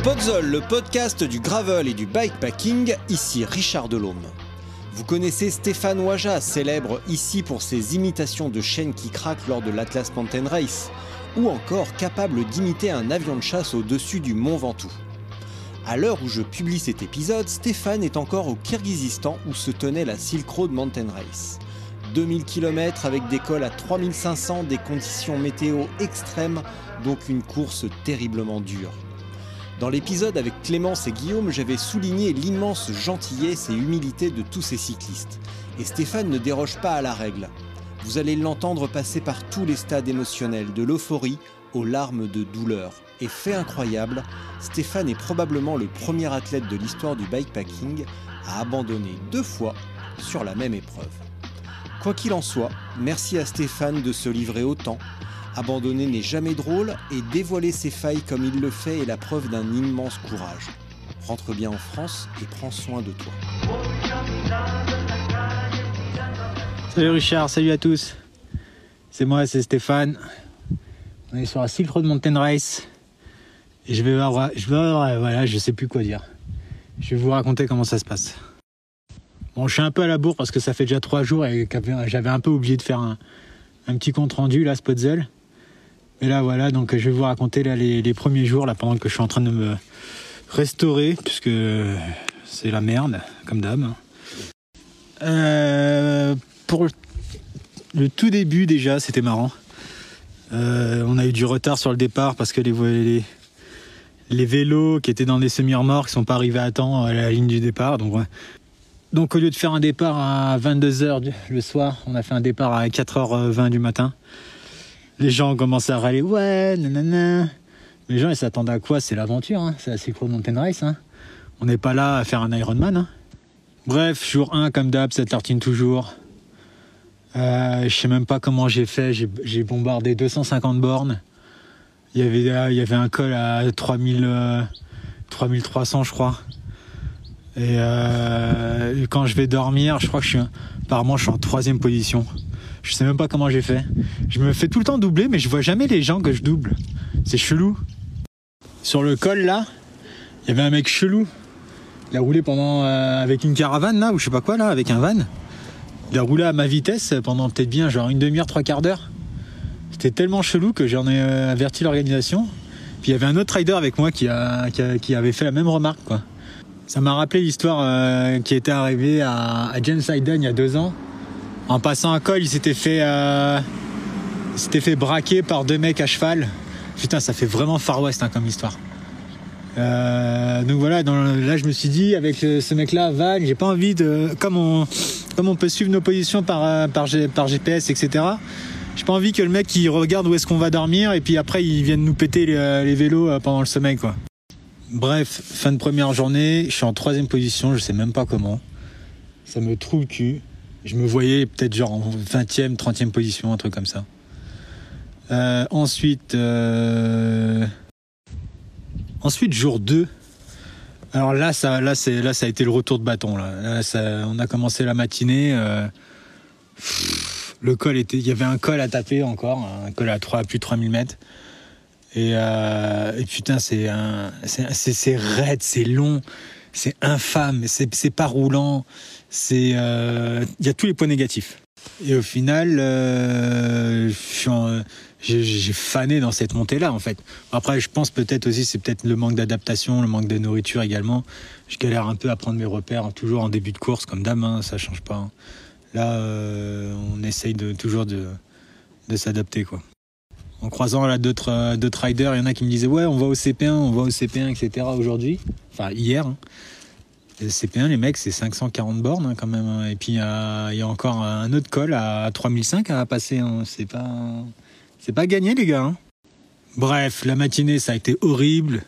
Spotzol, le podcast du gravel et du bikepacking, ici Richard Delhomme. Vous connaissez Stéphane Ouaja, célèbre ici pour ses imitations de chaînes qui craquent lors de l'Atlas Mountain Race, ou encore capable d'imiter un avion de chasse au-dessus du Mont Ventoux. À l'heure où je publie cet épisode, Stéphane est encore au Kirghizistan où se tenait la Silk Road Mountain Race. 2000 km avec des cols à 3500, des conditions météo extrêmes, donc une course terriblement dure. Dans l'épisode avec Clémence et Guillaume, j'avais souligné l'immense gentillesse et humilité de tous ces cyclistes. Et Stéphane ne déroge pas à la règle. Vous allez l'entendre passer par tous les stades émotionnels, de l'euphorie aux larmes de douleur. Et fait incroyable, Stéphane est probablement le premier athlète de l'histoire du bikepacking à abandonner deux fois sur la même épreuve. Quoi qu'il en soit, merci à Stéphane de se livrer autant. Abandonner n'est jamais drôle et dévoiler ses failles comme il le fait est la preuve d'un immense courage. Rentre bien en France et prends soin de toi. Salut Richard, salut à tous. C'est moi, c'est Stéphane. On est sur la Silk Road Mountain Race. Et je vais voir, je vais voir, voilà, je sais plus quoi dire. Je vais vous raconter comment ça se passe. Bon, je suis un peu à la bourre parce que ça fait déjà trois jours et j'avais un peu oublié de faire un, petit compte rendu là, Spotzel. Et là, voilà, donc je vais vous raconter là, les, les premiers jours là pendant que je suis en train de me restaurer puisque c'est la merde, comme d'hab. Euh, pour le tout début déjà, c'était marrant. Euh, on a eu du retard sur le départ parce que les, les, les vélos qui étaient dans des semi-remorques sont pas arrivés à temps à la ligne du départ. Donc, donc au lieu de faire un départ à 22h le soir, on a fait un départ à 4h20 du matin. Les gens ont commencé à râler, ouais, nanana. Les gens, ils s'attendaient à quoi? C'est l'aventure, hein c'est la Road Mountain Race. Hein on n'est pas là à faire un Ironman. Hein Bref, jour 1, comme d'hab, ça tartine toujours. Euh, je sais même pas comment j'ai fait. J'ai bombardé 250 bornes. Il y avait, il y avait un col à 3000, euh, 3300, je crois. Et euh, quand je vais dormir, je crois que je suis, apparemment, je suis en troisième position. Je sais même pas comment j'ai fait. Je me fais tout le temps doubler, mais je vois jamais les gens que je double. C'est chelou. Sur le col là, il y avait un mec chelou. Il a roulé pendant euh, avec une caravane là ou je sais pas quoi là avec un van. Il a roulé à ma vitesse pendant peut-être bien genre une demi-heure, trois quarts d'heure. C'était tellement chelou que j'en ai euh, averti l'organisation. Puis il y avait un autre rider avec moi qui, avait fait la même remarque. Ça m'a rappelé l'histoire euh, qui était arrivée à, à James il y a deux ans. En passant un col, il s'était fait, euh, s'était fait braquer par deux mecs à cheval. Putain, ça fait vraiment Far West hein, comme histoire. Euh, donc voilà, là je me suis dit avec ce mec-là, Van, j'ai pas envie de, comme on, comme on peut suivre nos positions par, euh, par, GPS, etc. J'ai pas envie que le mec il regarde où est-ce qu'on va dormir et puis après il vienne nous péter les, les vélos euh, pendant le sommeil quoi. Bref, fin de première journée, je suis en troisième position, je sais même pas comment. Ça me trouve le cul. Je me voyais peut-être genre en 20e, 30e position, un truc comme ça. Euh, ensuite, euh... ensuite jour 2. Alors là, ça, là, c'est, là, ça a été le retour de bâton. On a commencé la matinée. Euh... Le col était, il y avait un col à taper encore, un col à 3, à plus de 3000 mètres. Et, et putain, c'est un, c'est raide, c'est long, c'est infâme, c'est, pas roulant, c'est, il euh, y a tous les points négatifs. Et au final, euh, j'ai, fané dans cette montée-là, en fait. Après, je pense peut-être aussi, c'est peut-être le manque d'adaptation, le manque de nourriture également. Je galère un peu à prendre mes repères, hein, toujours en début de course, comme d'hab, hein, ça change pas. Hein. Là, euh, on essaye toujours de, de s'adapter, quoi. En croisant là d'autres euh, d'autres riders, il y en a qui me disaient ouais, on va au CP1, on va au CP1, etc. aujourd'hui, enfin hier. hein. Et le CP1, les mecs, c'est 540 bornes hein, quand même. hein. Et puis il y a, encore un autre col à 3005 à passer. hein. C'est pas c'est pas gagné les gars. hein. Bref, la matinée, ça a été horrible.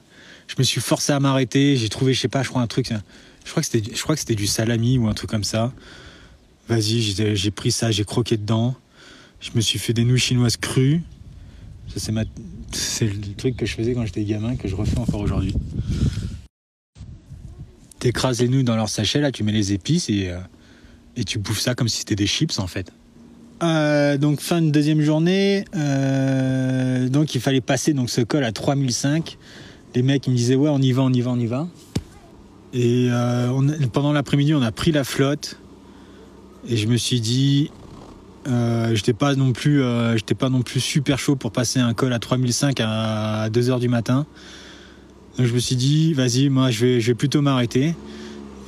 Je me suis forcé à m'arrêter. J'ai trouvé, je sais pas, je crois un truc. Je crois que c'était, je crois que c'était du salami ou un truc comme ça. Vas-y, j'ai pris ça, j'ai croqué dedans. Je me suis fait des nouilles chinoises crues. C'est ma... le truc que je faisais quand j'étais gamin, que je refais encore aujourd'hui. T'écrases les nouilles dans leur sachet, là, tu mets les épices et, euh, et tu bouffes ça comme si c'était des chips en fait. Euh, donc fin de deuxième journée, euh, donc il fallait passer donc ce col à 3005. Les mecs me disaient ouais on y va, on y va, on y va. Et pendant l'après-midi on a pris la flotte et je me suis dit euh, j'étais pas non plus euh, j'étais pas non plus super chaud pour passer un col à 3005 à 2h du matin. Je me suis dit vas-y moi je vais plutôt m'arrêter.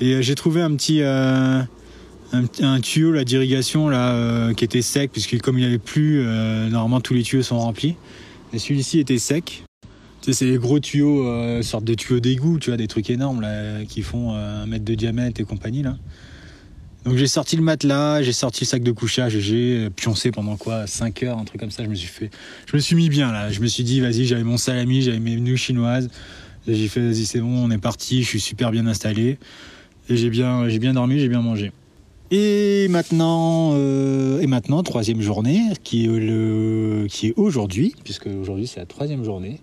Et euh, j'ai trouvé un petit un, tuyau d'irrigation là qui était sec puisque comme il n'y avait plus normalement tous les tuyaux sont remplis. Et celui-ci était sec. Tu sais c'est les gros tuyaux sorte de tuyaux d'égout tu vois des trucs énormes qui font un mètre de diamètre et compagnie donc j'ai sorti le matelas j'ai sorti le sac de couchage j'ai pioncé pendant quoi 5 heures un truc comme ça je me suis fait je me suis mis bien là je me suis dit vas-y j'avais mon salami j'avais mes nouilles chinoises j'ai fait vas-y c'est bon on est parti je suis super bien installé et j'ai bien j'ai bien dormi j'ai bien mangé et maintenant, euh, et maintenant, troisième journée, qui est, le, qui est aujourd'hui, puisque aujourd'hui c'est la troisième journée.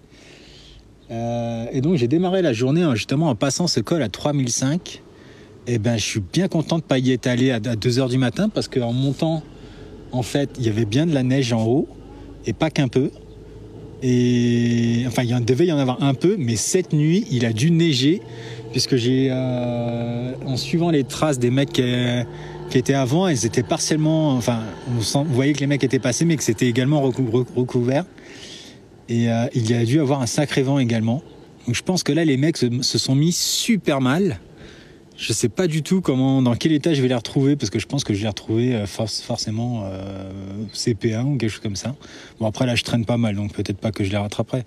Euh, et donc j'ai démarré la journée hein, justement en passant ce col à 3005. Et ben je suis bien content de pas y être allé à 2h du matin parce qu'en montant, en fait, il y avait bien de la neige en haut et pas qu'un peu. Et enfin, il y en devait y en avoir un peu, mais cette nuit, il a dû neiger puisque j'ai, euh, en suivant les traces des mecs qui, qui étaient avant, elles étaient partiellement, enfin, on, sent- voyait que les mecs étaient passés, mais que c'était également recou- rec- recouvert. Et euh, il y a dû avoir un sacré vent également. Donc je pense que là, les mecs se sont mis super mal. Je sais pas du tout comment, dans quel état je vais les retrouver, parce que je pense que je vais les retrouver euh, forc- forcément euh, CP1 ou quelque chose comme ça. Bon après là, je traîne pas mal, donc peut-être pas que je les rattraperai.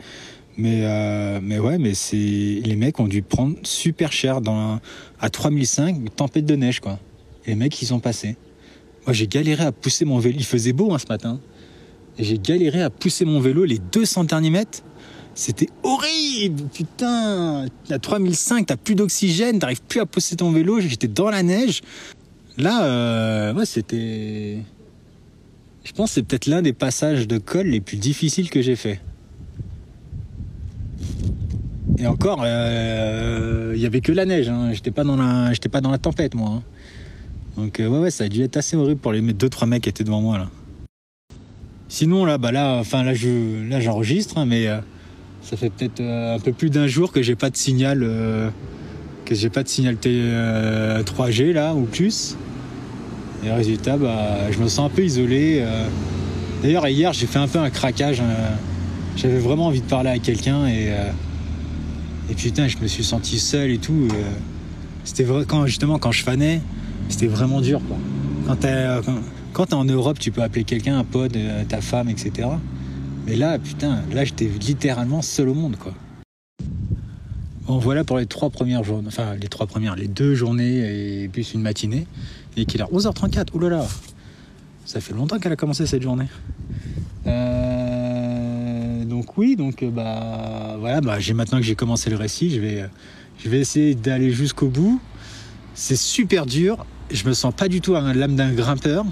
Mais euh, mais ouais, mais c'est les mecs ont dû prendre super cher dans un- à 3005, une tempête de neige quoi. Les mecs ils sont passés. Moi j'ai galéré à pousser mon vélo. Il faisait beau hein, ce matin. J'ai galéré à pousser mon vélo les 200 derniers mètres. C'était horrible, putain. À 3005, t'as plus d'oxygène, t'arrives plus à pousser ton vélo. J'étais dans la neige. Là, euh, ouais, c'était. Je pense que c'est peut-être l'un des passages de col les plus difficiles que j'ai fait. Et encore, euh, il y avait que la neige. Hein. J'étais pas dans la, j'étais pas dans la tempête, moi. hein. Donc euh, ouais, ouais, ça a dû être assez horrible pour les deux trois mecs qui étaient devant moi là. Sinon là, bah là, enfin là, je, là, j'enregistre, hein, mais ça fait peut-être euh, un peu plus d'un jour que j'ai pas de signal, euh, que j'ai pas de signal T- euh, 3G là ou plus. Et résultat, bah, je me sens un peu isolé. D'ailleurs, hier, j'ai fait un peu un craquage. hein. J'avais vraiment envie de parler à quelqu'un et et putain, je me suis senti seul et tout. C'était vrai quand justement quand je fanais, c'était vraiment dur quoi. Quand t'es quand, en Europe, tu peux appeler quelqu'un, un pote, ta femme, etc. Mais là, putain, là j'étais littéralement seul au monde quoi. Bon voilà pour les trois premières journées, enfin les trois premières, les deux journées et plus une matinée. Et qu'il est 11h34, oulala Ça fait longtemps qu'elle a commencé cette journée. Euh, donc oui, donc euh, bah voilà, bah, j'ai maintenant que j'ai commencé le récit, je vais, je vais essayer d'aller jusqu'au bout. C'est super dur, je me sens pas du tout à l'âme d'un grimpeur.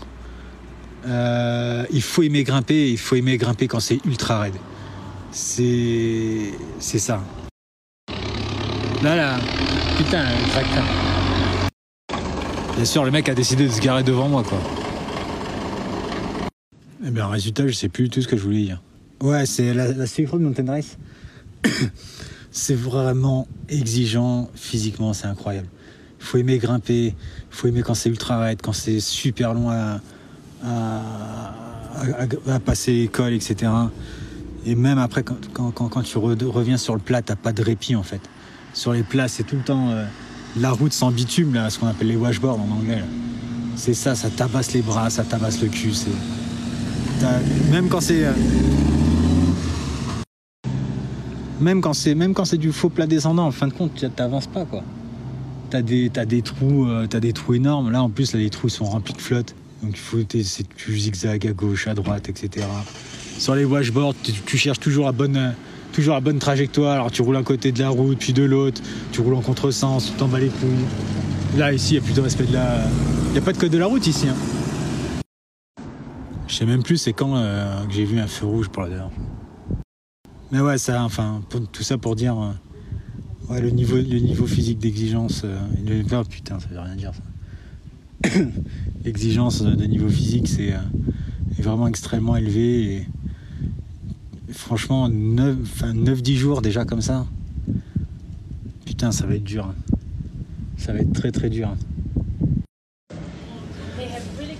Euh, il faut aimer grimper, il faut aimer grimper quand c'est ultra raide. C'est, c'est ça. Là là, putain, le tracteur. Bien sûr, le mec a décidé de se garer devant moi, quoi. Eh bien, résultat, je sais plus du tout ce que je voulais dire. Ouais, c'est la, la Silk Road Mountain Race. c'est vraiment exigeant physiquement, c'est incroyable. Il faut aimer grimper, il faut aimer quand c'est ultra raide, quand c'est super long à, à, passer l'école, etc. Et même après, quand, tu re- reviens sur le plat, t'as pas de répit en fait. Sur les plats, c'est tout le temps euh, la route sans bitume, là, ce qu'on appelle les washboards en anglais. C'est ça, ça tabasse les bras, ça tabasse le cul. C'est... t'as- Même quand c'est. euh, Même quand c'est même quand c'est du faux plat descendant, en fin de compte, t'avances pas quoi. T'as des des trous euh, t'as des trous énormes. Là en plus les trous sont remplis de flotte. Donc il faut c'est- tu zigzags à gauche, à droite, etc. Sur les washboards, tu, cherches toujours la bonne toujours bonne trajectoire. Alors tu roules à côté de la route, puis de l'autre. Tu roules en contresens, tu t'en bats les couilles. Là ici, il y a plus de respect de la. Il y a pas de code de la route ici. hein. Je sais même plus c'est quand euh, que j'ai vu un feu rouge pour fois. Mais ouais, ça, enfin, tout ça pour dire, euh, ouais, le niveau, le niveau physique d'exigence, oh, putain, ça veut rien dire ça. L'exigence de niveau physique, c'est euh, vraiment extrêmement élevé et, franchement, 9, enfin, 9-10 jours déjà comme ça, putain, ça va être dur. Ça va être très très dur.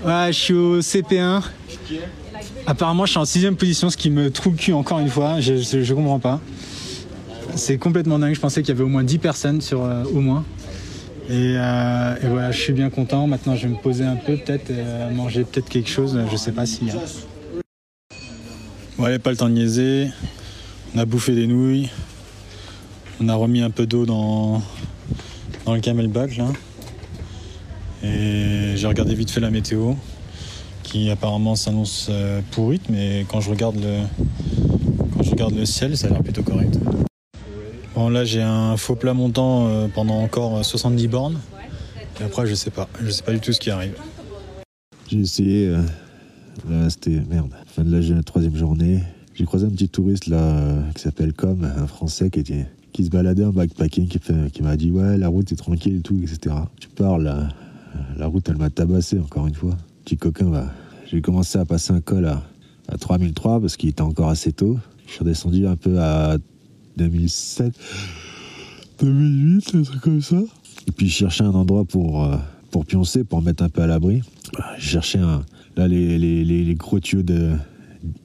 Ouais, je suis au CP1. Apparemment, je suis en sixième position, ce qui me trouve le cul encore une fois. Je, je, je comprends pas. C'est complètement dingue. Je pensais qu'il y avait au moins 10 personnes sur euh, au moins. Et, euh, et voilà, je suis bien content. Maintenant, je vais me poser un peu, peut-être euh, manger peut-être quelque chose. Je sais pas y a. Bon, allez, pas le temps de niaiser. On a bouffé des nouilles. On a remis un peu d'eau dans, dans le camelback là. Et j'ai regardé vite fait la météo qui apparemment s'annonce euh, pourrite, mais quand je regarde le quand je regarde le ciel, ça a l'air plutôt correct. Là j'ai un faux plat montant euh, pendant encore 70 bornes. Et après je sais pas, je sais pas du tout ce qui arrive. J'ai essayé, euh, c'était merde, fin de la troisième journée. J'ai croisé un petit touriste là euh, qui s'appelle Com, un français qui était qui se baladait en backpacking, qui, m'a dit ouais la route est tranquille et tout, etc. Tu parles, la route elle m'a tabassé encore une fois. Petit coquin, bah, j'ai commencé à passer un col à, à 3003 parce qu'il était encore assez tôt. Je suis redescendu un peu à 2007, 2008, un truc comme ça. Et puis je cherchais un endroit pour, euh, pour pioncer, pour me mettre un peu à l'abri. Je cherchais un, là, les, les, les, les de,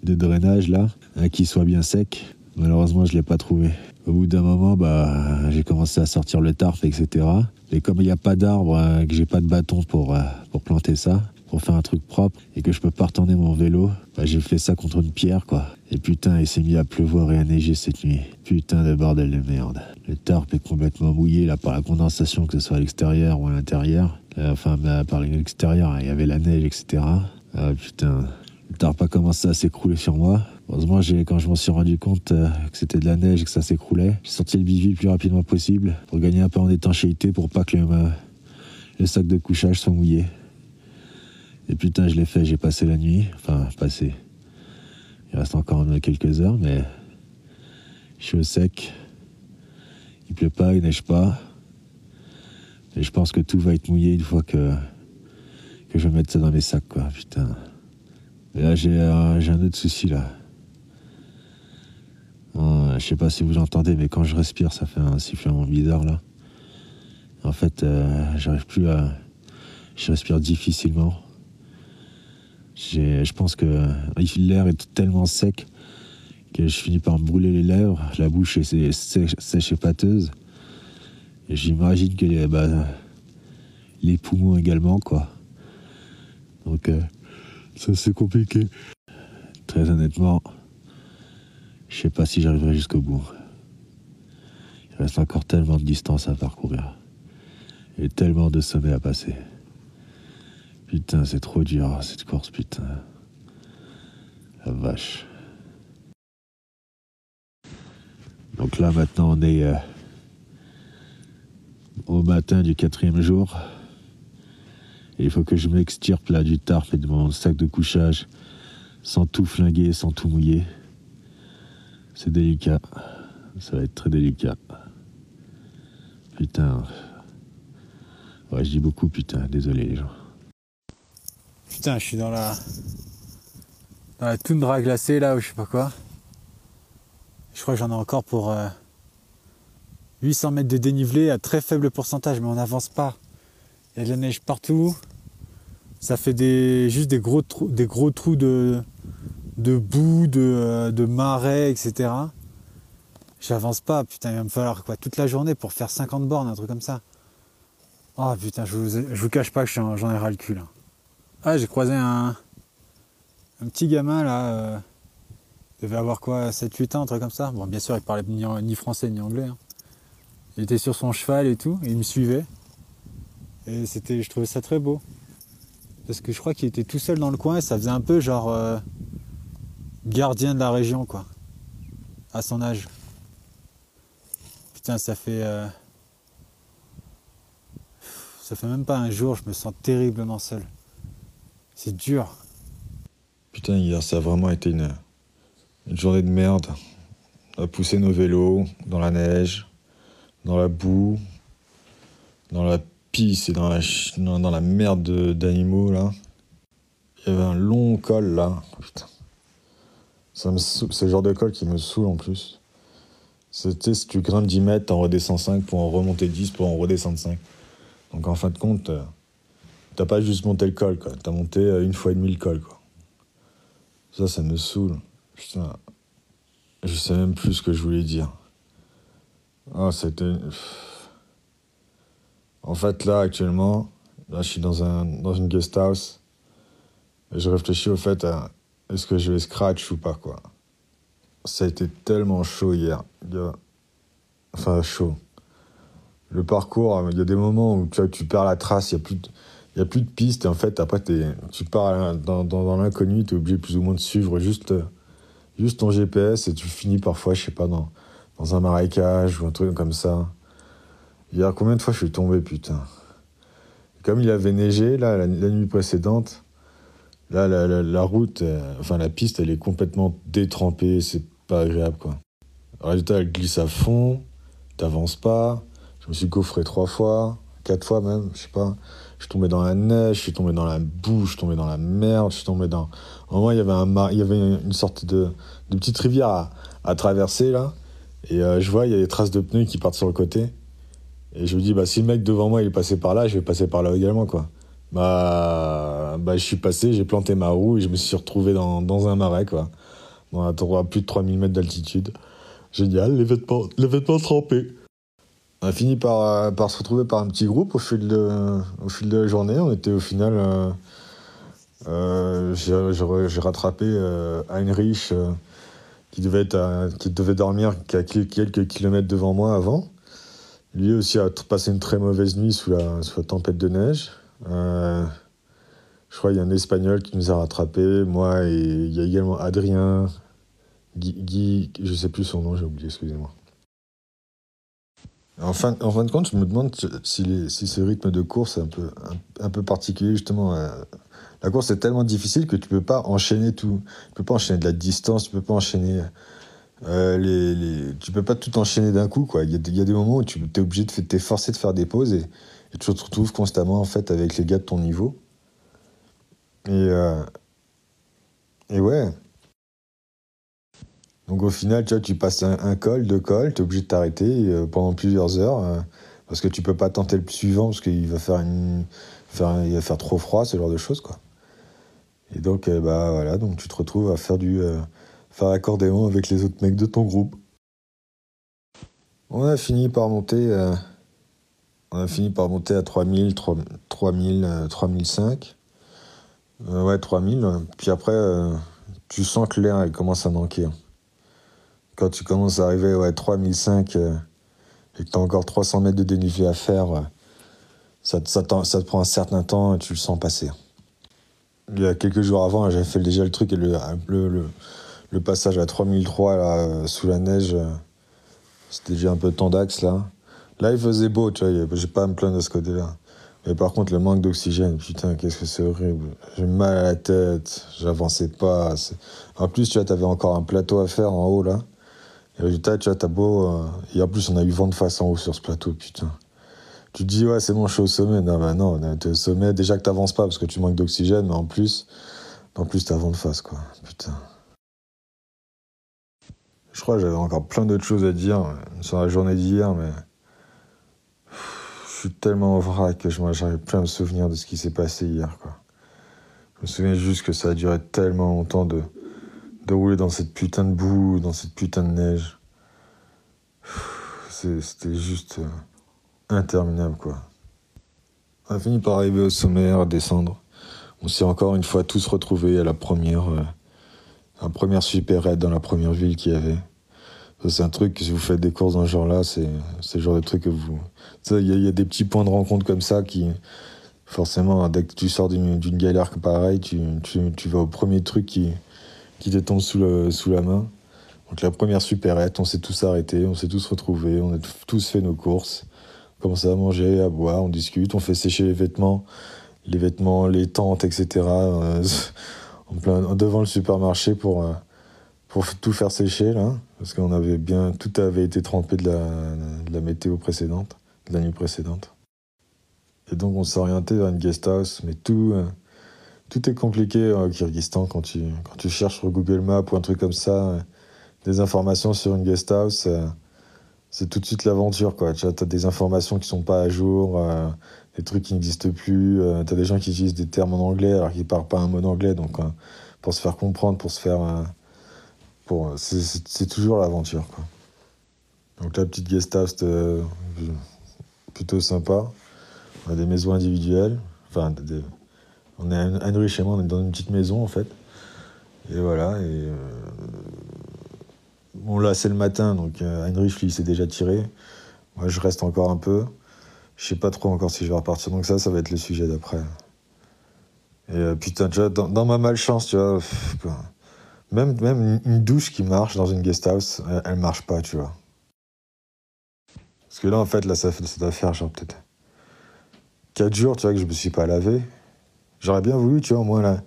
de drainage, là, un qui soit bien sec. Malheureusement, je ne l'ai pas trouvé. Au bout d'un moment, bah, j'ai commencé à sortir le tarp, etc. Et comme il n'y a pas d'arbre, euh, que j'ai pas de bâton pour, euh, pour planter ça, pour faire un truc propre, et que je peux pas retourner mon vélo, bah, j'ai fait ça contre une pierre, quoi. Et putain, il s'est mis à pleuvoir et à neiger cette nuit. Putain de bordel de merde. Le tarp est complètement mouillé, là, par la condensation, que ce soit à l'extérieur ou à l'intérieur. Euh, Enfin, bah, par l'extérieur, il y avait la neige, etc. Ah, putain, le tarp a commencé à s'écrouler sur moi. Heureusement, quand je m'en suis rendu compte euh, que c'était de la neige et que ça s'écroulait, j'ai sorti le bivy le plus rapidement possible pour gagner un peu en étanchéité pour pas que le, euh, le sac de couchage soit mouillé. Et putain, je l'ai fait, j'ai passé la nuit. Enfin, passé. Il reste encore quelques heures, mais je suis au sec. Il pleut pas, il neige pas. Et je pense que tout va être mouillé une fois que, que je vais mettre ça dans mes sacs, quoi. Putain. Et là, j'ai euh, un autre souci, là. Je sais pas si vous entendez, mais quand je respire, ça fait un sifflement bizarre, là. En fait, euh, j'arrive plus à... Je respire difficilement. Je pense que l'air est tellement sec que je finis par me brûler les lèvres. La bouche est sèche, et pâteuse. J'imagine que les, bah, les poumons également, quoi. Donc, euh, ça c'est compliqué. Très honnêtement, je sais pas si j'arriverai jusqu'au bout. Il reste encore tellement de distance à parcourir. Et tellement de sommets à passer. Putain, c'est trop dur cette course, putain. La vache. Donc là maintenant on est euh, au matin du quatrième jour. Il faut que je m'extirpe là du tarp et de mon sac de couchage sans tout flinguer, sans tout mouiller. C'est délicat. Ça va être très délicat. Putain. Ouais, je dis beaucoup putain, désolé les gens. Putain, je suis dans la. dans la toundra glacée là ou je sais pas quoi. Je crois que j'en ai encore pour euh, 800 mètres de dénivelé à très faible pourcentage, mais on n'avance pas. Il y a de la neige partout. Ça fait des, juste des gros trous, des gros trous de, de boue, de, euh, de marais, etc. J'avance pas, putain, il va me falloir quoi toute la journée pour faire 50 bornes, un truc comme ça. Oh putain, je vous, je vous cache pas que j'en ai ras le cul. Ah, j'ai croisé un, un petit gamin là, euh, Il devait avoir quoi, 7-8 ans, un truc comme ça. Bon, bien sûr, il parlait ni, français ni anglais. hein. Il était sur son cheval et tout, et il me suivait. Et c'était, je trouvais ça très beau. Parce que je crois qu'il était tout seul dans le coin et ça faisait un peu genre euh, gardien de la région, quoi. À son âge. Putain, ça fait. euh, ça fait même pas un jour, je me sens terriblement seul. C'est dur. Putain, hier, ça a vraiment été une, journée de merde. On a poussé nos vélos dans la neige, dans la boue, dans la pisse et dans la, dans, la merde de- d'animaux, là. Il y avait un long col, là. Putain. Ça me C'est le genre de col qui me saoule, en plus. C'était si tu grimpes 10 mètres, t'en redescends 5 pour en remonter 10 pour en redescendre 5. Donc, en fin de compte, euh, t'as pas juste monté le col, quoi. T'as monté euh, une fois et demi le col, quoi. Ça, ça me saoule. Putain. Je sais même plus ce que je voulais dire. Ah, c'était. En fait, là, actuellement, là, je suis dans, un, dans une guest house. Et je réfléchis au fait à est-ce que je vais scratch ou pas, quoi. Ça a été tellement chaud hier. Enfin, chaud. Le parcours, il y a des moments où tu, vois, tu perds la trace, il n'y a plus de. Il n'y a plus de piste et en fait, après, tu pars dans, dans, l'inconnu, tu es obligé plus ou moins de suivre juste, juste ton GPS et tu finis parfois, je sais pas, dans, dans un marécage ou un truc comme ça. Hier, combien de fois je suis tombé, putain? Comme il avait neigé, là, la, nuit précédente, là, la, la, route, euh, enfin, la piste, elle est complètement détrempée, c'est pas agréable, quoi. Résultat, elle glisse à fond, t'avances pas. Je me suis gaufré trois fois, quatre fois même, je sais pas. Je suis tombé dans la neige, je suis tombé dans la boue, je suis tombé dans la merde, je suis tombé dans. Au moins, il y avait, un mar- il y avait une sorte de, de petite rivière à, traverser, là. Et euh, je vois, il y a des traces de pneus qui partent sur le côté. Et je me dis, bah, si le mec devant moi, il est passé par là, je vais passer par là également, quoi. Bah, bah je suis passé, j'ai planté ma roue et je me suis retrouvé dans, dans un marais, quoi. Dans à plus de 3000 mètres d'altitude. Génial, les vêtements, les vêtements trempés. On a fini par, euh, par se retrouver par un petit groupe au fil de, la journée. On était au final. euh, euh, j'ai- rattrapé Heinrich qui, devait être qui devait dormir quelques kilomètres devant moi avant. Lui aussi a passé une très mauvaise nuit sous la, tempête de neige. Je crois qu'il y a un Espagnol qui nous a rattrapés, moi et il y a également Adrien, Guy, Guy je sais plus son nom, j'ai oublié, excusez-moi. En fin, en fin de compte, je me demande si, si ce rythme de course est un peu, un, peu particulier, justement. euh, la course est tellement difficile que tu peux pas enchaîner tout. Tu peux pas enchaîner de la distance, tu peux pas enchaîner. euh, les, tu peux pas tout enchaîner d'un coup, quoi. Il y, a des- moments où tu es obligé de forcé de faire des pauses et, et tu te retrouves constamment, en fait, avec les gars de ton niveau. Et, euh, et ouais. Donc au final, tu passes un, col, deux cols, tu es obligé de t'arrêter euh, pendant plusieurs heures euh, parce que tu peux pas tenter le suivant parce qu'il va faire une, il va faire trop froid, ce genre de choses quoi. Et donc euh, bah voilà, donc tu te retrouves à faire du faire l'accordéon avec les autres mecs de ton groupe. On a fini par monter, on a fini par monter à 3000, 3000, euh, 3005. Euh, ouais, 3000. euh, Puis après, tu sens que l'air commence à manquer. hein. Quand tu commences à arriver ouais, 3005 euh, et que tu as encore 300 mètres de dénivelé à faire, euh, ça, te- prend un certain temps et tu le sens passer. Il y a quelques jours avant, j'avais fait déjà le truc et le, passage à 3003 là, euh, sous la neige, c'était déjà un peu tendax là. Là, il faisait beau, tu vois, j'ai pas à me plaindre de ce côté-là. Mais par contre, le manque d'oxygène, putain, qu'est-ce que c'est horrible. J'ai mal à la tête, j'avançais pas. En plus, tu vois, t'avais encore un plateau à faire en haut, là. Et résultat, tu vois, t'as beau... euh, Et en plus, on a eu vent de face en haut sur ce plateau, putain. Tu te dis, ouais, c'est bon, je suis au sommet. Non, bah non, t'es au sommet. Déjà que t'avances pas parce que tu manques d'oxygène, mais en plus, en plus, t'as vent de face, quoi. Putain. Je crois que j'avais encore plein d'autres choses à dire euh, sur la journée d'hier, mais... Je suis tellement en vrac que je j'arrive plus à me souvenir de ce qui s'est passé hier, quoi. Je me souviens juste que ça a duré tellement longtemps de, de rouler dans cette putain de boue, dans cette putain de neige. C'était juste euh, interminable, quoi. On a fini par arriver au sommet, à descendre. On s'est encore une fois tous retrouvés à la première, euh, première super raid dans la première ville qu'il y avait. C'est un truc si vous faites des courses dans ce genre-là, c'est le genre de truc que vous. Il y, a- des petits points de rencontre comme ça qui, forcément, dès que tu sors d'une d'une galère pareille, tu, tu, tu vas au premier truc qui, qui te sous, la main. Donc la première supérette, on s'est tous arrêtés, on s'est tous retrouvés, on a tous fait nos courses, on commence à manger, à boire, on discute, on fait sécher les vêtements, les vêtements, les tentes, etc. euh, en plein, devant le supermarché pour, euh, pour tout faire sécher là, parce qu'on avait bien, tout avait été trempé de la, de la météo précédente, de la nuit précédente. Et donc on s'est orienté vers une guest house, mais tout, euh, tout est compliqué au Kyrgyzstan quand tu, quand tu cherches sur Google Maps ou un truc comme ça, euh, des informations sur une guest house, euh, c'est tout de suite l'aventure quoi. Tu as des informations qui sont pas à jour, euh, des trucs qui n'existent plus, euh, tu as des gens qui utilisent des termes en anglais alors qu'ils parlent pas un mot d'anglais, donc euh, pour se faire comprendre, pour se faire. euh, pour, c'est- toujours l'aventure quoi. Donc la petite guest house euh, plutôt sympa. On a des maisons individuelles. Enfin, des- on est Heinrich et moi, on est dans une petite maison en fait. Et voilà. Et euh, bon là c'est le matin, donc Heinrich lui s'est déjà tiré. Moi je reste encore un peu. Je sais pas trop encore si je vais repartir. Donc ça, ça va être le sujet d'après. Et euh, putain, tu vois, dans, ma malchance, tu vois, même même une- douche qui marche dans une guest house, elle, elle marche pas, tu vois. Parce que là en fait là ça, ça doit faire genre peut-être 4 jours, tu vois, que je me suis pas lavé. J'aurais bien voulu, tu vois, moins, là,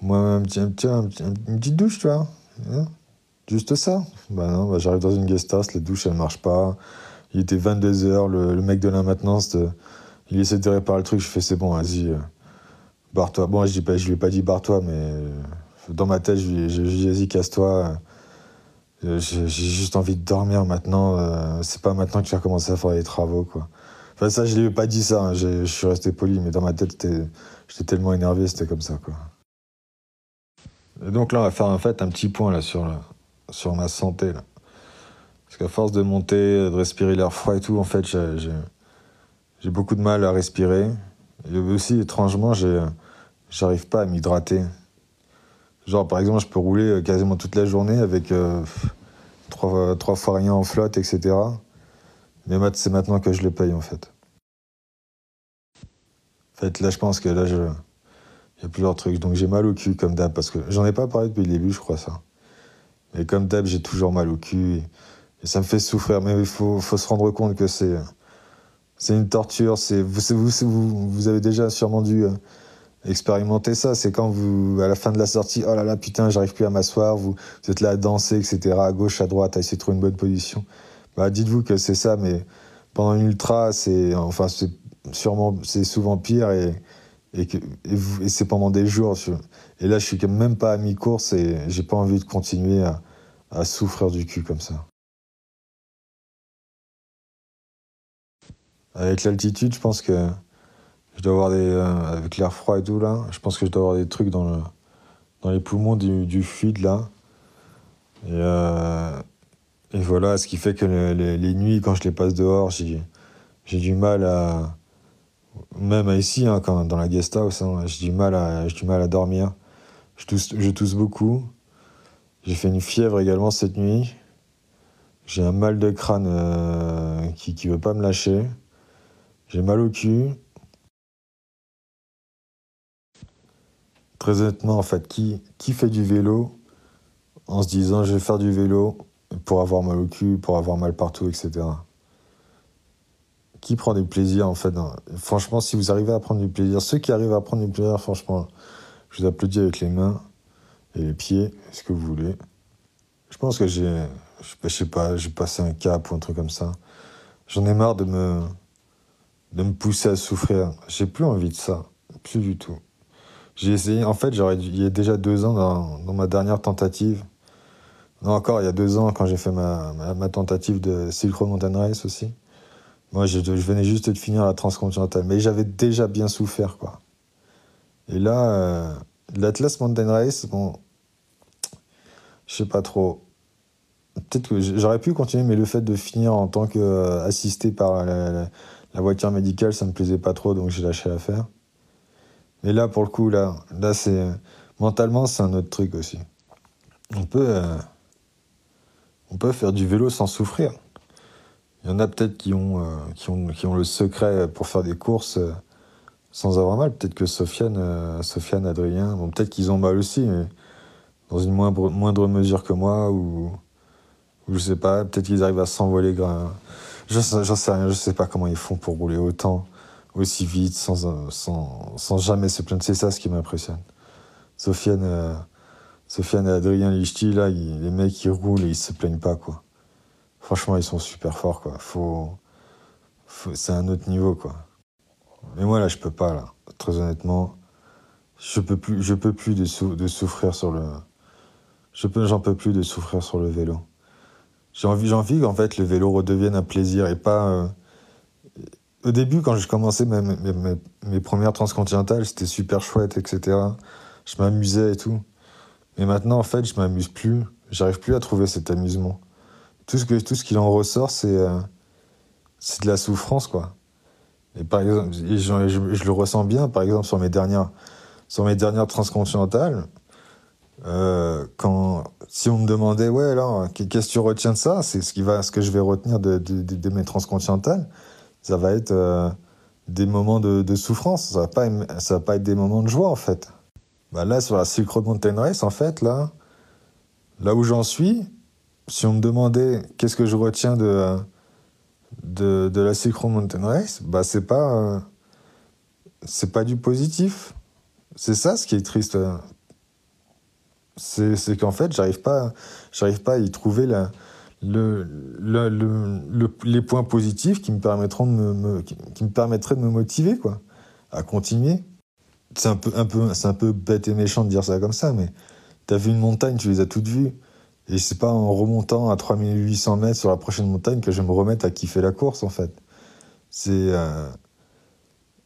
moins un petit, un petit- un petit- une petite douche, tu vois. hein. Juste ça. Bah non, bah, j'arrive dans une guest house, la douche, elle marche pas. Il était 22h, le, mec de la maintenance, de- il essaie de réparer le truc. Je fais, c'est bon, vas-y, euh, barre-toi. Bon, je, je lui ai pas dit barre-toi, mais euh, dans ma tête, je lui ai dit, vas-y, casse-toi. Euh, J'ai juste envie de dormir maintenant. euh, c'est pas maintenant que tu vas commencer à faire les travaux, quoi. Enfin, ça, je lui ai pas dit ça. hein, Je suis resté poli, mais dans ma tête, c'était- j'étais tellement énervé, c'était comme ça, quoi. Et donc là, on va faire en fait un petit point là sur, sur ma santé, là. Parce qu'à force de monter, de respirer l'air froid et tout, en fait, j'ai- beaucoup de mal à respirer. Et aussi, étrangement, j'arrive pas à m'hydrater. Genre, par exemple, je peux rouler euh, quasiment toute la journée avec euh, trois, trois fois rien en flotte, etc. Mais c'est maintenant que je le paye, en fait. En fait, là, je pense que là, je... il y a plusieurs trucs. Donc, j'ai mal au cul, comme d'hab, parce que j'en ai pas parlé depuis le début, je crois, ça. Mais comme d'hab, j'ai toujours mal au cul. Et, ça me fait souffrir. Mais il faut, faut se rendre compte que c'est... C'est une torture. C'est vous, vous, vous avez déjà sûrement dû euh, expérimenter ça. C'est quand vous, à la fin de la sortie, oh là là, putain, j'arrive plus à m'asseoir. Vous, vous êtes là à danser, etc. À gauche, à droite, à essayer de trouver une bonne position. Bah, dites-vous que c'est ça, mais pendant une ultra, c'est, enfin, c'est sûrement, c'est souvent pire et, et c'est pendant des jours. et là, je suis même pas à mi-course et j'ai pas envie de continuer à, souffrir du cul comme ça. Avec l'altitude, je pense que je dois avoir des. euh, avec l'air froid et tout, là, je pense que je dois avoir des trucs dans, dans les poumons du, fluide, là. Et, euh, et voilà, ce qui fait que le- les, nuits, quand je les passe dehors, j'ai du mal à. Même ici, hein, quand, dans la guest house, hein, j'ai du, mal à- du mal à dormir. Je tousse, je tousse beaucoup. J'ai fait une fièvre également cette nuit. J'ai un mal de crâne euh, qui ne veut pas me lâcher. J'ai mal au cul. Très honnêtement, en fait, qui, qui fait du vélo en se disant je vais faire du vélo pour avoir mal au cul, pour avoir mal partout, etc. Qui prend du plaisir, en fait Franchement, si vous arrivez à prendre du plaisir, ceux qui arrivent à prendre du plaisir, franchement, je vous applaudis avec les mains et les pieds, ce que vous voulez. Je pense que j'ai, je sais pas, j'ai passé un cap ou un truc comme ça. J'en ai marre de me, de me pousser à souffrir. J'ai plus envie de ça, plus du tout. J'ai essayé, en fait, j'aurais il y a déjà deux ans, dans, ma dernière tentative, non, encore il y a deux ans, quand j'ai fait ma, ma tentative de Silk Road Mountain Race aussi, moi, je, venais juste de finir la transcontinentale, mais j'avais déjà bien souffert, quoi. Et là, euh, l'Atlas Mountain Race, bon, je sais pas trop. Peut-être que j'aurais pu continuer, mais le fait de finir en tant qu'assisté par la, la- la voiture médicale, ça me plaisait pas trop, donc j'ai lâché l'affaire. Mais là, pour le coup, là, là c'est mentalement, c'est un autre truc aussi. on peut, euh, on peut faire du vélo sans souffrir. Il y en a peut-être qui, ont, euh, qui, ont, qui ont le secret pour faire des courses euh, sans avoir mal. Peut-être que Sofiane, euh, Sofiane Adrien, bon, peut-être qu'ils ont mal aussi, mais dans une moindre, moindre mesure que moi, ou, ou je sais pas, peut-être qu'ils arrivent à s'envoler. gra- Je sais- J'en sais rien, je sais pas comment ils font pour rouler autant, aussi vite, sans, sans, sans jamais se plaindre. C'est ça ce qui m'impressionne. Sofiane, Sofiane et Adrien Lichty, là, les mecs, ils roulent et ils se plaignent pas, quoi. Franchement, ils sont super forts, quoi. Faut, c'est un autre niveau, quoi. Mais moi, là, je peux pas, là. Très honnêtement, je peux plus, je peux plus de, sou- de souffrir sur le, je peux, j'en peux plus de souffrir sur le vélo. J'ai envie, j'ai envie qu'en fait le vélo redevienne un plaisir et pas. euh, Au début, quand je commençais mes- mes premières transcontinentales, c'était super chouette, etc. Je m'amusais et tout. Mais maintenant, en fait, je m'amuse plus. J'arrive plus à trouver cet amusement. Tout ce que tout ce qu'il en ressort, c'est euh, c'est de la souffrance, quoi. Et par exemple, je, le ressens bien, par exemple, sur mes dernières, sur mes dernières transcontinentales. Euh, quand, si on me demandait, ouais, alors, qu'est-ce que tu retiens de ça? C'est ce, qui va, ce que je vais retenir de, de, mes transcontinentales. Ça va être euh, des moments de, souffrance. Ça va, pas, ça va pas être des moments de joie, en fait. Bah là, sur la Silk Road Mountain Race, en fait, là, là où j'en suis, si on me demandait qu'est-ce que je retiens de, de, la Silk Mountain Race, bah c'est pas, euh, pas du positif. C'est ça ce qui est triste. c'est qu'en fait, j'arrive pas, pas à y trouver les points positifs qui me permettront de me, me- permettraient de me motiver, quoi, à continuer. C'est un peu, un peu, un peu bête et méchant de dire ça comme ça, mais t'as vu une montagne, tu les as toutes vues. Et c'est pas en remontant à 3800 mètres sur la prochaine montagne que je vais me remette à kiffer la course, en fait. C'est, euh,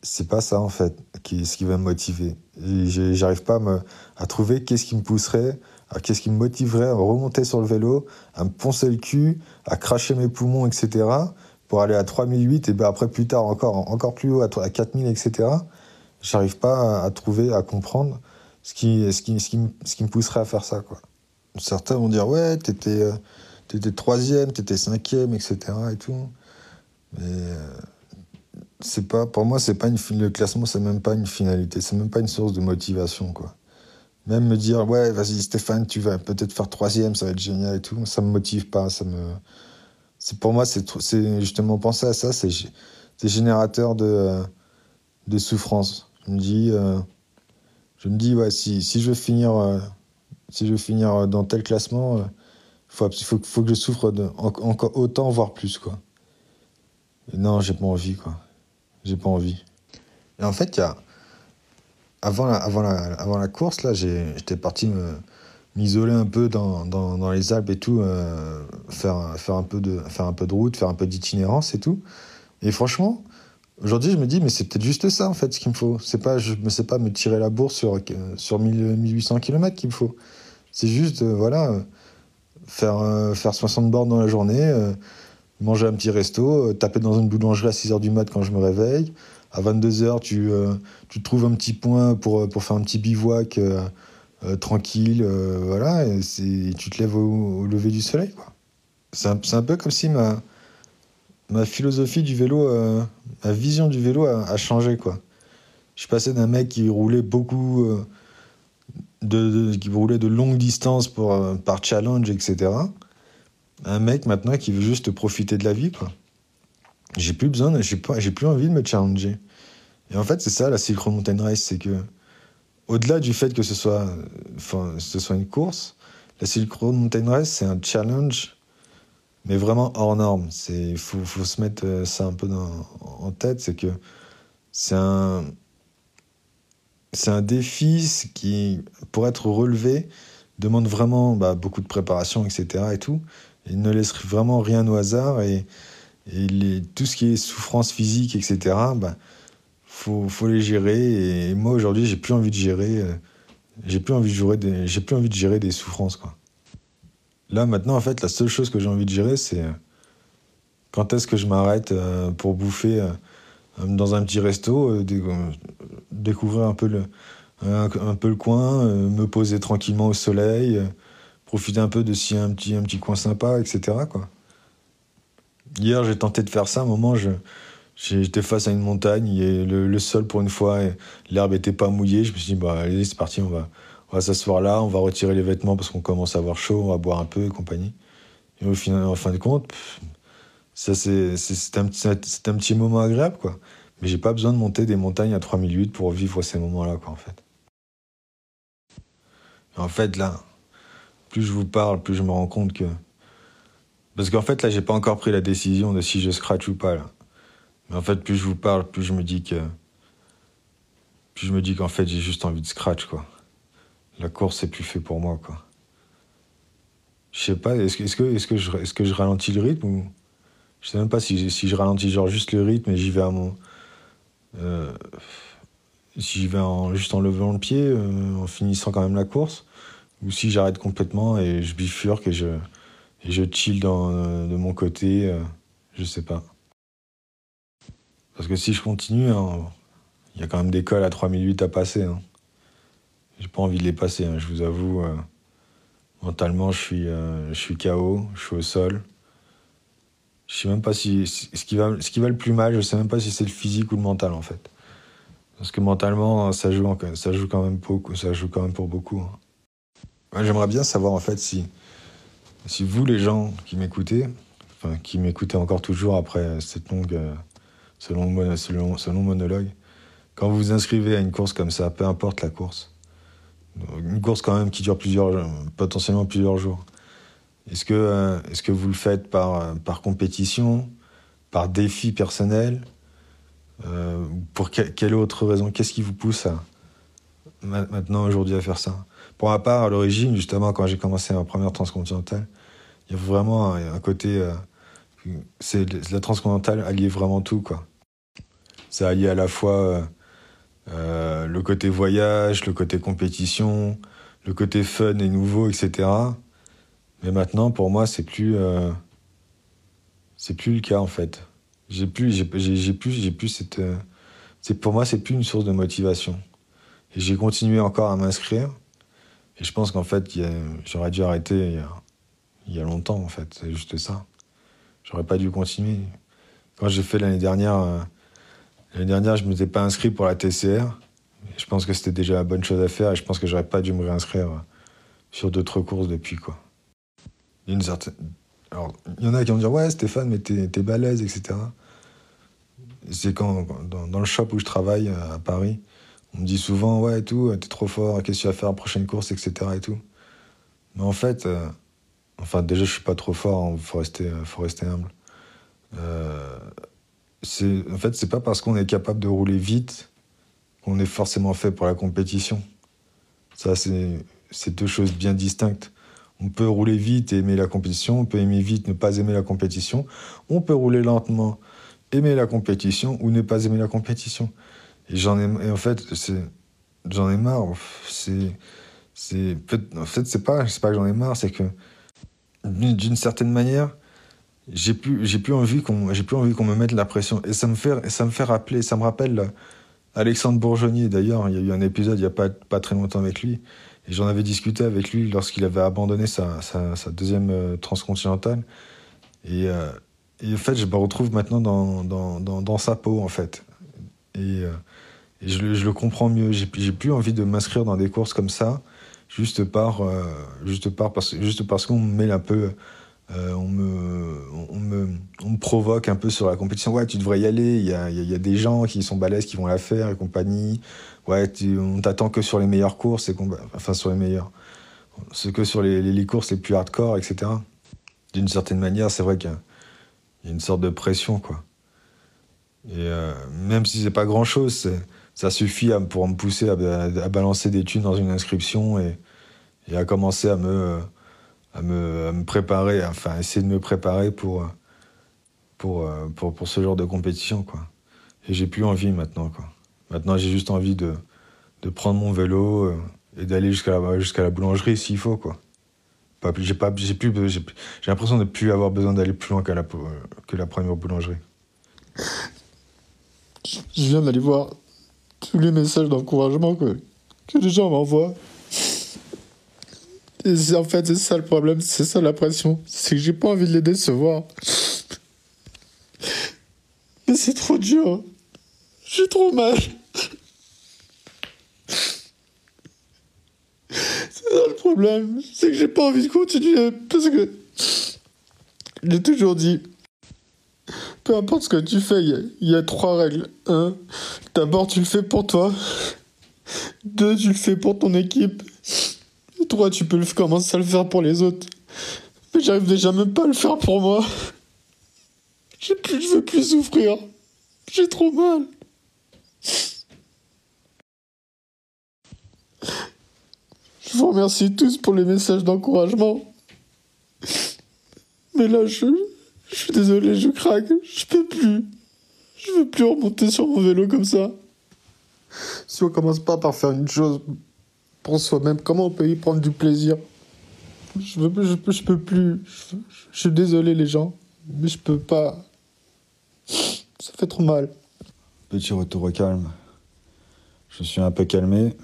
c'est pas ça, en fait, qui, ce qui va me motiver. J'arrive pas à, me, à trouver qu'est-ce qui me pousserait, qu'est-ce qui me motiverait à remonter sur le vélo, à me poncer le cul, à cracher mes poumons, etc., pour aller à 3008 et ben après plus tard encore, encore plus haut, à, à 4000, etc. J'arrive pas à, trouver, à comprendre ce qui, ce, qui, ce, qui, ce qui me pousserait à faire ça, quoi. Certains vont dire, ouais, t'étais, euh, t'étais troisième, t'étais cinquième, etc. et tout. Mais euh, c'est pas, pour moi, c'est pas une, le classement, c'est même pas une finalité, c'est même pas une source de motivation, quoi. Même me dire, ouais, vas-y, Stéphane, tu vas peut-être faire troisième, ça va être génial et tout, ça me motive pas, ça me. C'est pour moi, c'est justement penser à ça, c'est gé- c'est générateur de, de souffrance. Je me dis, euh, je me dis, ouais, si, si je veux finir, si je veux finir dans tel classement, il faut, abs- faut, que je souffre encore autant, voire plus, quoi. Non, j'ai pas envie, quoi. J'ai pas envie. Et en fait, y a. Avant la, course, là, j'étais parti m'isoler un peu dans les Alpes et tout, euh, faire, faire, un peu de, faire un peu de route, faire un peu d'itinérance et tout. Et franchement, aujourd'hui, je me dis, mais c'est peut-être juste ça, en fait, ce qu'il me faut. C'est pas, je ne sais pas me tirer la bourse sur, euh, sur 1000, 1800 km qu'il me faut. C'est juste, euh, voilà, euh, faire, faire 60 bornes dans la journée, manger un petit resto, taper dans une boulangerie à 6h du mat quand je me réveille. À 22h, tu, euh, tu trouves un petit point pour, pour faire un petit bivouac tranquille, voilà, et tu te lèves au, lever du soleil, c'est un peu comme si ma, ma philosophie du vélo, euh, ma vision du vélo a, changé, quoi. Je suis passé d'un mec qui roulait beaucoup, euh, de, qui roulait de longues distances pour, euh, par challenge, etc. Un mec maintenant qui veut juste profiter de la vie, quoi. J'ai plus besoin, j'ai plus envie de me challenger. Et en fait, c'est ça la Silk Road Mountain Race, c'est que au-delà du fait que ce soit, enfin, ce soit une course, la Silk Road Mountain Race, c'est un challenge, mais vraiment hors norme. C'est, faut, se mettre euh, ça un peu en tête, c'est que c'est un, un défi qui, pour être relevé, demande vraiment bah, beaucoup de préparation, etc. et tout. Il ne laisse vraiment rien au hasard et, tout ce qui est souffrance physique, etc. Bah, faut, les gérer. Et moi aujourd'hui, j'ai plus envie de gérer. euh, j'ai plus envie de gérer des, plus envie de gérer des souffrances quoi. Là maintenant, en fait, la seule chose que j'ai envie de gérer, c'est euh, quand est-ce que je m'arrête euh, pour bouffer euh, dans un petit resto, dé- découvrir un peu le, coin, me poser tranquillement au soleil, profiter un peu de s'il y a un petit, coin sympa, etc. Hier, j'ai tenté de faire ça. À un moment, j'étais face à une montagne, et le, sol pour une fois, l'herbe était pas mouillée. Je me suis dit, bah, allez, c'est parti, on va, on va s'asseoir là, on va retirer les vêtements parce qu'on commence à avoir chaud, on va boire un peu et compagnie. Et au final, en fin de compte, c'est, un, petit- moment agréable, quoi. Mais j'ai pas besoin de monter des montagnes à 3008 pour vivre ces moments-là, en fait. En fait, là, plus je vous parle, plus je me rends compte que. Parce qu'en fait, là, j'ai pas encore pris la décision de si je scratch ou pas, là. Mais en fait, plus je vous parle, plus je me dis que. Plus je me dis qu'en fait, j'ai juste envie de scratch, quoi. La course, c'est plus fait pour moi, quoi. Je sais pas, est-ce que, est-ce que, est-ce que, je, que je ralentis le rythme ou. Je sais même pas si, si je ralentis juste le rythme et j'y vais à mon. euh, si j'y vais en, juste en levant le pied, euh, en finissant quand même la course, ou si j'arrête complètement et je bifurque et je, et je chill de mon côté, euh, je sais pas. Parce que si je continue, hein, il y a quand même des cols à 3008 à passer. Hein. J'ai pas envie de les passer, hein, je vous avoue. euh, mentalement, je suis, euh, je suis KO, je suis au sol. Je sais même pas si. Ce qui, va, ce qui va le plus mal, je sais même pas si c'est le physique ou le mental, en fait. Parce que mentalement, ça joue, ça joue, quand, même beaucoup, ça joue quand même pour beaucoup. hein. J'aimerais bien savoir, en fait, si, si vous, les gens qui m'écoutez, enfin, qui m'écoutez encore toujours après cette longue, euh, ce long monologue, quand vous vous inscrivez à une course comme ça, peu importe la course, une course quand même qui dure potentiellement plusieurs jours, est-ce que, euh, est-ce que vous le faites par, euh, par compétition, par défi personnel euh, Pour que- quelle autre raison? Qu'est-ce qui vous pousse maintenant, aujourd'hui, à faire ça? Pour ma part, à l'origine, justement, quand j'ai commencé ma première transcontinentale, il y a vraiment un, côté. euh, la transcontinentale alliait vraiment tout, quoi. Ça alliait à la fois euh, le côté voyage, le côté compétition, le côté fun et nouveau, etc. Mais maintenant, pour moi, c'est plus, euh, plus le cas en fait. J'ai plus, plus, plus cette, euh, c'est pour moi, c'est plus une source de motivation. Et j'ai continué encore à m'inscrire. Et je pense qu'en fait, j'aurais dû arrêter il y, a, il y a longtemps en fait. C'est juste ça. J'aurais pas dû continuer. Quand j'ai fait l'année dernière, l'année dernière, je m'étais pas inscrit pour la TCR. Je pense que c'était déjà la bonne chose à faire et je pense que j'aurais pas dû me réinscrire euh, sur d'autres courses depuis. Il y. Alors, il y en a qui vont dire Ouais, Stéphane, mais t'es, t'es balèze, etc. C'est quand, dans, le shop où je travaille euh, à Paris, on me dit souvent Ouais, et tout, t'es trop fort, qu'est-ce que tu vas faire la prochaine course, etc. Et tout. Mais en fait, euh, enfin, déjà, je suis pas trop fort, il faut rester, euh, faut rester humble. En fait, c'est pas parce qu'on est capable de rouler vite qu'on est forcément fait pour la compétition. Ça, c'est, deux choses bien distinctes. On peut rouler vite et aimer la compétition, on peut aimer vite, ne pas aimer la compétition. On peut rouler lentement, aimer la compétition ou ne pas aimer la compétition. Et j'en ai, et en fait, j'en ai marre. En fait, c'est pas, c'est pas que j'en ai marre, c'est que d'une certaine manière, j'ai plus, j'ai plus envie qu'on, j'ai plus envie qu'on me mette la pression. Et ça me fait, ça me fait rappeler, ça me rappelle euh, Alexandre Bourgeonnier. D'ailleurs, il y a eu un épisode il y a pas, pas très longtemps avec lui. Et j'en avais discuté avec lui lorsqu'il avait abandonné sa, sa, deuxième euh, transcontinentale. Et, euh, et en fait, je me retrouve maintenant dans, dans, dans, dans sa peau, en fait. Et, euh, et je, le- comprends mieux. J'ai j'ai plus envie de m'inscrire dans des courses comme ça, juste par, juste par, parce, juste parce qu'on me met un peu. Euh, on, me, on, me, on me provoque un peu sur la compétition. Ouais, tu devrais y aller. Il y a, y a- des gens qui sont balèzes qui vont la faire et compagnie. Ouais, tu- on t'attend que sur les meilleures courses, et enfin sur les meilleures. C'est que sur les, les- les courses les plus hardcore, etc. D'une certaine manière, c'est vrai qu'il y, a- une sorte de pression, quoi. Et euh, même si c'est pas grand chose, ça suffit pour me pousser à, balancer des thunes dans une inscription et à commencer à me, à, me, préparer, enfin essayer de me préparer pour, pour, pour, ce genre de compétition, quoi. Et j'ai plus envie maintenant, quoi. Maintenant, j'ai juste envie de, de prendre mon vélo euh, et d'aller jusqu'à la, jusqu'à la boulangerie s'il faut, quoi. Pas J'ai pas, j'ai plus, j'ai l'impression de plus avoir besoin d'aller plus loin la, que la première boulangerie. Je viens d'aller voir tous les messages d'encouragement que, que les gens m'envoient. En fait, c'est ça le problème, c'est ça la pression. C'est que j'ai pas envie de les décevoir. Mais c'est trop dur. J'ai trop mal. C'est ça le problème. C'est que j'ai pas envie de continuer. Parce que. J'ai toujours dit. Peu importe ce que tu fais, il y y, a trois règles. Un, d'abord tu le fais pour toi. Deux, tu le fais pour ton équipe. Trois, tu peux le- commencer à le faire pour les autres. Mais j'arrive déjà même pas à le faire pour moi. Je veux plus souffrir. J'ai trop mal. Je vous remercie tous pour les messages d'encouragement. Mais là, je, je suis désolé, je craque. Je peux plus. Je veux plus remonter sur mon vélo comme ça. Si on commence pas par faire une chose pour soi-même, comment on peut y prendre du plaisir? Je, veux, je, peux, plus. Je, suis désolé, les gens. Mais je peux pas. Ça fait trop mal. Petit retour au calme. Je suis un peu calmé.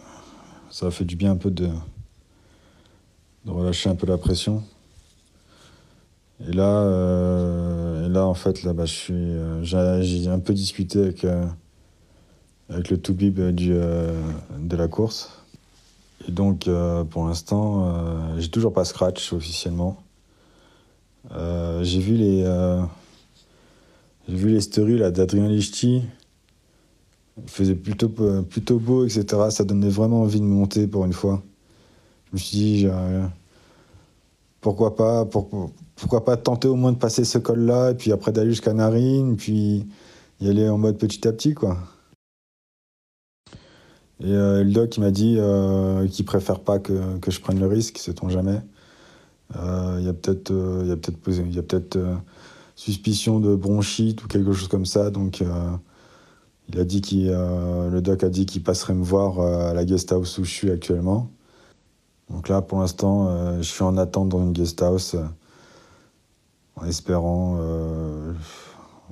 Ça a fait du bien un peu de, de relâcher un peu la pression. Et là, euh, et là en fait, là, bah, je suis, euh, j'ai, un peu discuté avec, euh, avec le toubib du, de la course. Et donc, euh, pour l'instant, euh, j'ai toujours pas scratch officiellement. Euh, j'ai vu les, j'ai vu les stories d'Adrien Lichty. Il faisait plutôt, plutôt beau, etc. Ça donnait vraiment envie de monter pour une fois. Je me suis dit, pourquoi pas, pour- pourquoi pas tenter au moins de passer ce col-là, et puis après d'aller jusqu'à Narine, puis y aller en mode petit à petit, quoi. Et euh, le doc, m'a dit euh, qu'il préfère pas que, je prenne le risque, sait-on jamais. Il y a peut-être euh, y a peut-être euh, suspicion de bronchite ou quelque chose comme ça, donc il a dit qu'il, le doc a dit qu'il passerait me voir à la guest house où je suis actuellement. Donc là, pour l'instant, je suis en attente dans une guest house, en espérant,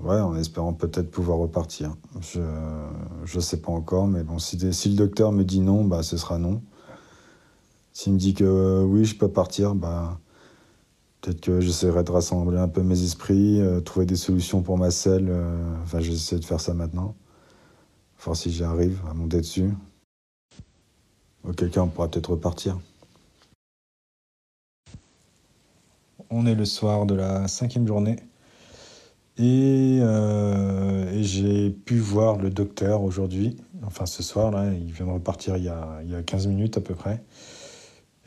ouais, en espérant peut-être pouvoir repartir. Je, je sais pas encore, mais bon, si, le docteur me dit non, bah, ce sera non. S'il me dit que euh, oui, je peux partir, bah, peut-être que j'essaierai de rassembler un peu mes esprits, euh, trouver des solutions pour ma selle. euh, Enfin, j'essaie de faire ça maintenant. Voir si j'y arrive à monter dessus. Auquel cas, on pourra peut-être repartir. On est le soir de la cinquième journée. Et, euh, et j'ai pu voir le docteur aujourd'hui, enfin ce soir, là, il vient de repartir il y a, il y a 15 minutes à peu près.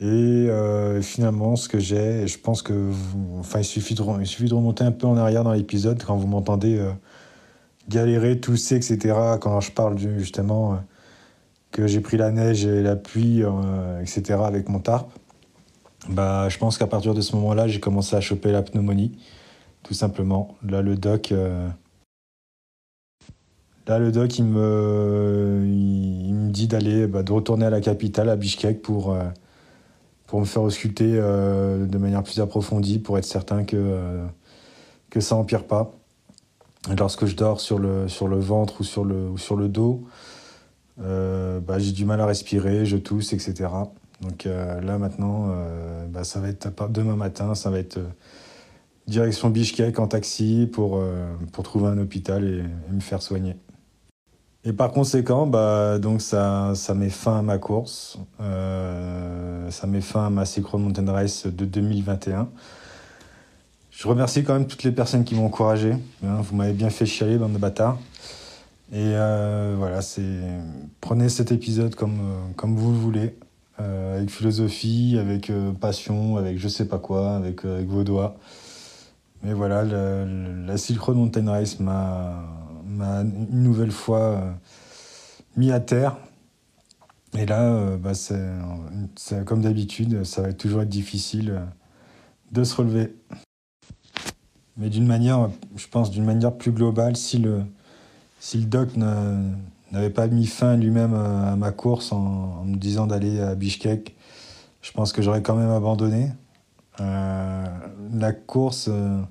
Et euh, finalement, ce que j'ai, je pense que, enfin, il suffit, de, il suffit de remonter un peu en arrière dans l'épisode quand vous m'entendez euh, galérer, tousser, etc. Quand je parle justement que j'ai pris la neige et la pluie, etc. avec mon tarp. Bah, je pense qu'à partir de ce moment-là, j'ai commencé à choper la pneumonie, tout simplement. Là, le doc, euh, là, le doc, il me, il, me dit d'aller, bah, de retourner à la capitale, à Bishkek, pour, euh, pour me faire ausculter euh, de manière plus approfondie, pour être certain que, que ça empire pas. Lorsque je dors sur le, sur le ventre ou sur le, ou sur le dos, bah, j'ai du mal à respirer, je tousse, etc. Donc là maintenant, bah, ça va être demain matin, ça va être direction Bishkek en taxi pour, euh, pour trouver un hôpital et, me faire soigner. Et par conséquent, bah, donc ça, ça met fin à ma course, euh, ça met fin à ma Synchro Mountain Race de 2021. Je remercie quand même toutes les personnes qui m'ont encouragé. hein, vous m'avez bien fait chialer, bande de bâtards. Et euh, voilà, c'est prenez cet épisode comme, comme vous le voulez, avec philosophie, avec passion, avec je sais pas quoi, avec, avec vos doigts. Mais voilà, la Silk Road Mountain Race m'a une nouvelle fois euh, mis à terre. Et là, euh, bah, comme d'habitude, ça va toujours être difficile euh, de se relever. Mais d'une manière, je pense d'une manière plus globale, si le, si le doc n'a- n'avait pas mis fin lui-même à, ma course en me disant d'aller à Bishkek, je pense que j'aurais quand même abandonné. Euh, la course euh,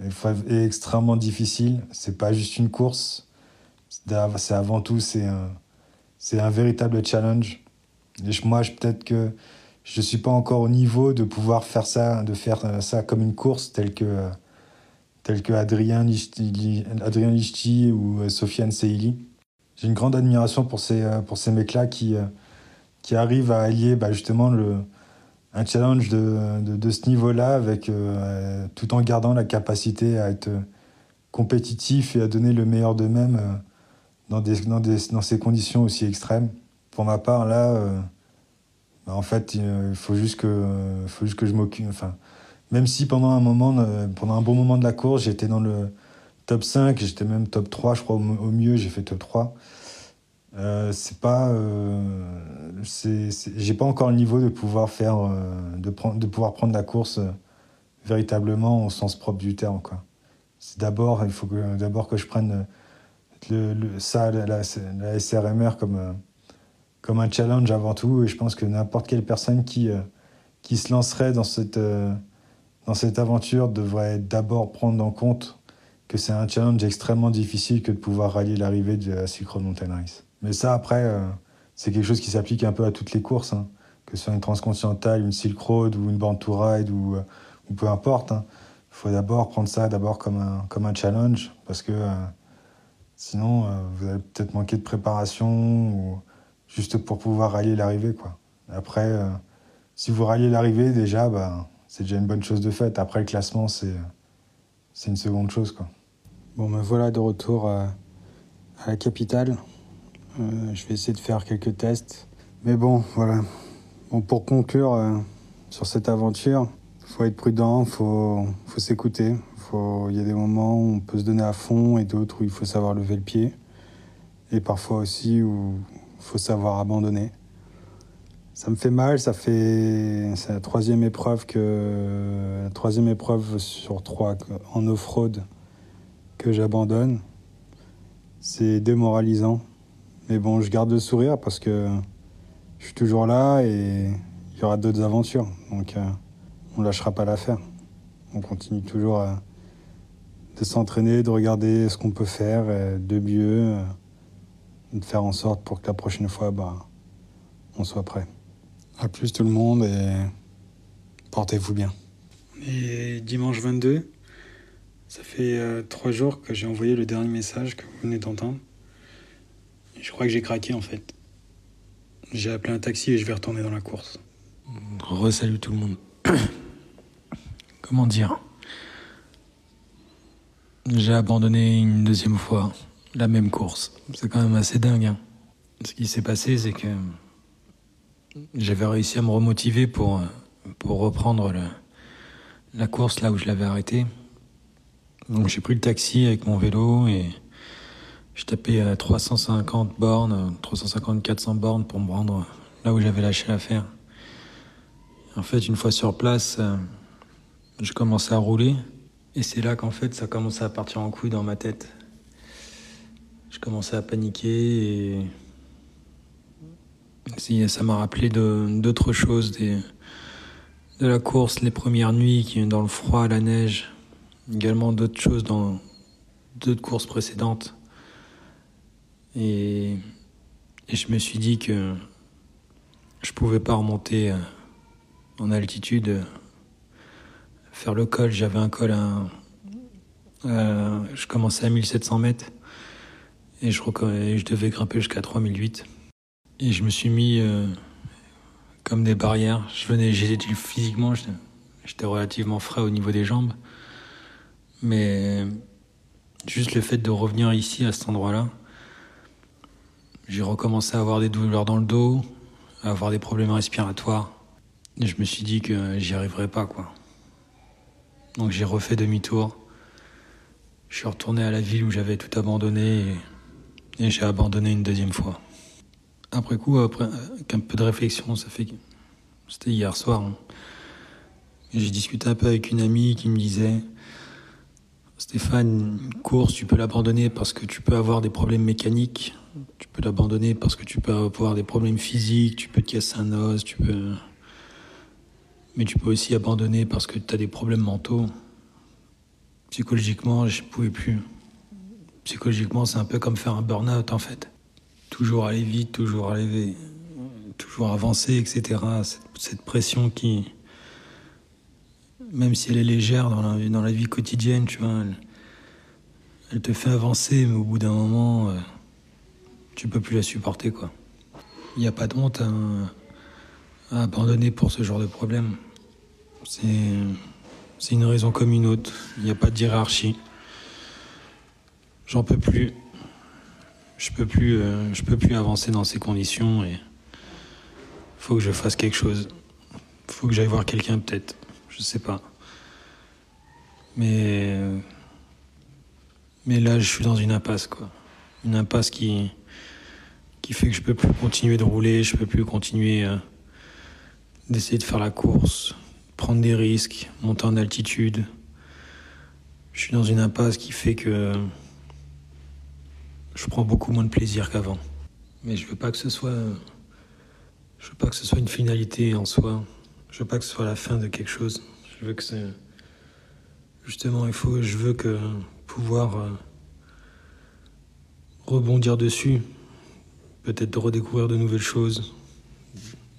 est, est extrêmement difficile. C'est pas juste une course. C'est avant tout c'est un, c'est un véritable challenge. Et moi, peut-être que je suis pas encore au niveau de pouvoir faire ça, de faire ça comme une course telle que, telle que Adrien Lichty, Adrien Lichty ou Sofiane Seili. J'ai une grande admiration pour ces, pour ces mecs-là qui, qui arrivent à allier bah, justement le, un challenge de, de, ce niveau-là avec euh, tout en gardant la capacité à être compétitif et à donner le meilleur d'eux-mêmes euh, dans, des, dans, des, dans ces conditions aussi extrêmes. Pour ma part, là, euh, bah, en fait, il faut juste que, faut juste que je m'occupe. Enfin, même si pendant un moment, pendant un bon moment de la course, j'étais dans le top 5, j'étais même top 3, je crois, au, au mieux, j'ai fait top 3. Euh, c'est pas, euh, j'ai pas encore le niveau de pouvoir faire, euh, de, prendre, de pouvoir prendre la course euh, véritablement au sens propre du terme. Quoi. C'est d'abord, il faut que, d'abord que je prenne le, le, ça, la, la, SRMR comme, comme un challenge avant tout. Et je pense que n'importe quelle personne qui, qui se lancerait dans cette, dans cette aventure devrait d'abord prendre en compte que c'est un challenge extrêmement difficile que de pouvoir rallier l'arrivée de la Silk Mountain Race. Mais ça, après, euh, c'est quelque chose qui s'applique un peu à toutes les courses, hein. que ce soit une transcontinentale, une Silk Road ou une Born to Ride ou, euh, ou peu importe. Il hein. faut d'abord prendre ça d'abord comme un, challenge parce que euh, sinon, vous allez peut-être manquer de préparation ou juste pour pouvoir rallier l'arrivée. Après, si vous ralliez l'arrivée, déjà, bah, c'est déjà une bonne chose de faite. Après, le classement, c'est une seconde chose. Quoi. Bon, me voilà de retour à la capitale. Euh, je vais essayer de faire quelques tests. Mais bon, voilà. Bon, pour conclure euh, sur cette aventure, il faut être prudent, faut, faut s'écouter. Il y a des moments où on peut se donner à fond et d'autres où il faut savoir lever le pied. Et parfois aussi où il faut savoir abandonner. Ça me fait mal, ça fait. C'est la troisième épreuve que. La troisième épreuve sur trois en off-road que j'abandonne. C'est démoralisant. Mais bon, je garde le sourire parce que je suis toujours là et il y aura d'autres aventures. Donc euh, on lâchera pas l'affaire. On continue toujours à, de s'entraîner, de regarder ce qu'on peut faire de mieux, euh, de faire en sorte pour que la prochaine fois, bah, on soit prêt. A plus tout le monde et portez-vous bien. Et dimanche 22, ça fait euh, trois jours que j'ai envoyé le dernier message que vous venez d'entendre. Je crois que j'ai craqué en fait. J'ai appelé un taxi et je vais retourner dans la course. Resalut tout le monde. Comment dire? J'ai abandonné une deuxième fois la même course. C'est quand même assez dingue. Hein. Ce qui s'est passé, c'est que j'avais réussi à me remotiver pour, pour reprendre la course là où je l'avais arrêtée. Donc j'ai pris le taxi avec mon vélo et tapais à 350 bornes, 350-400 bornes pour me rendre là où j'avais lâché l'affaire. En fait, une fois sur place, euh, je commençais à rouler. Et c'est là qu'en fait, ça commençait à partir en couille dans ma tête. Je commençais à paniquer et ça m'a rappelé d'autres choses, de la course, les premières nuits qui dans le froid, la neige, également d'autres choses dans d'autres courses précédentes. Et, et, je me suis dit que je pouvais pas remonter euh, en altitude, euh, faire le col. J'avais un col à, je commençais à 1700 mètres et je, je devais grimper jusqu'à 3008. Et je me suis mis euh, comme des barrières. Je venais, j'étais physiquement, j'étais relativement frais au niveau des jambes, mais juste le fait de revenir ici à cet endroit-là j'ai recommencé à avoir des douleurs dans le dos, à avoir des problèmes respiratoires. Et je me suis dit que j'y arriverais pas, quoi. Donc j'ai refait demi-tour. Je suis retourné à la ville où j'avais tout abandonné et, j'ai abandonné une deuxième fois. Après coup, après, avec peu de réflexion, ça fait c'était hier soir. Hein. J'ai discuté un peu avec une amie qui me disait Stéphane, une course, tu peux l'abandonner parce que tu peux avoir des problèmes mécaniques tu peux l'abandonner parce que tu peux avoir des problèmes physiques, tu peux te casser un os, tu peux. Mais tu peux aussi abandonner parce que tu as des problèmes mentaux. Psychologiquement, je pouvais plus. Psychologiquement, c'est un peu comme faire un burn-out en fait. Toujours aller vite, toujours aller, toujours avancer, etc. Cette, pression qui, même si elle est légère dans la, dans vie quotidienne, tu vois, elle, elle te fait avancer, mais au bout d'un moment, euh, tu peux plus la supporter, quoi. Il n'y a pas de honte à, abandonner pour ce genre de problème. C'est une raison comme une autre. Il n'y a pas de hiérarchie. J'en peux plus. Je peux plus, euh, je peux plus avancer dans ces conditions et faut que je fasse quelque chose. Faut que j'aille voir quelqu'un peut-être. Je sais pas. Mais mais là, je suis dans une impasse. Une impasse qui qui fait que je peux plus continuer de rouler, je peux plus continuer euh, d'essayer de faire la course, prendre des risques, monter en altitude. Je suis dans une impasse qui fait que je prends beaucoup moins de plaisir qu'avant. Mais je veux pas que ce soit je veux pas que ce soit une finalité en soi. Je veux pas que ce soit la fin de quelque chose. Je veux que c'est justement il faut je veux que pouvoir euh, rebondir dessus, peut-être de redécouvrir de nouvelles choses,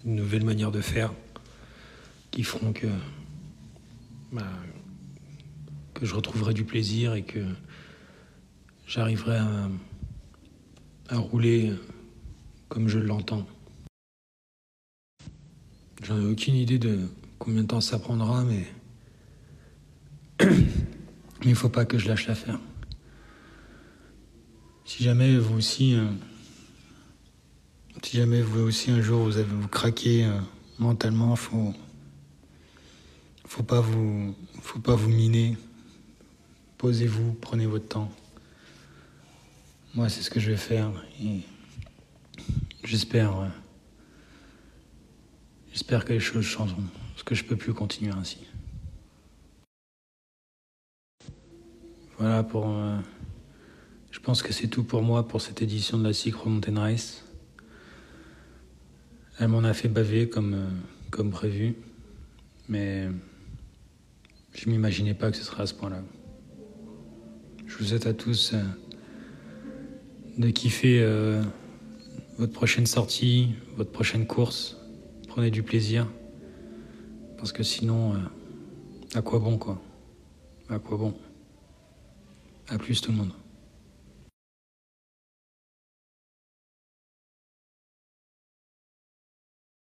de nouvelles manières de faire qui feront que, bah, que je retrouverai du plaisir et que j'arriverai à, rouler comme je l'entends. J'en ai aucune idée de combien de temps ça prendra, mais il ne faut pas que je lâche l'affaire. Si jamais vous aussi, euh, si jamais vous aussi un jour vous avez vous craqué euh, mentalement, faut faut pas vous faut pas vous miner. Posez-vous, prenez votre temps. Moi, c'est ce que je vais faire j'espère euh, j'espère que les choses changeront parce que je peux plus continuer ainsi. Voilà pour euh, je pense que c'est tout pour moi pour cette édition de la Cycro Mountain. Elle m'en a fait baver comme, euh, comme prévu, mais je m'imaginais pas que ce serait à ce point-là. Je vous souhaite à tous euh, de kiffer euh, votre prochaine sortie, votre prochaine course. Prenez du plaisir, parce que sinon, à quoi bon quoi? À quoi bon? À plus tout le monde.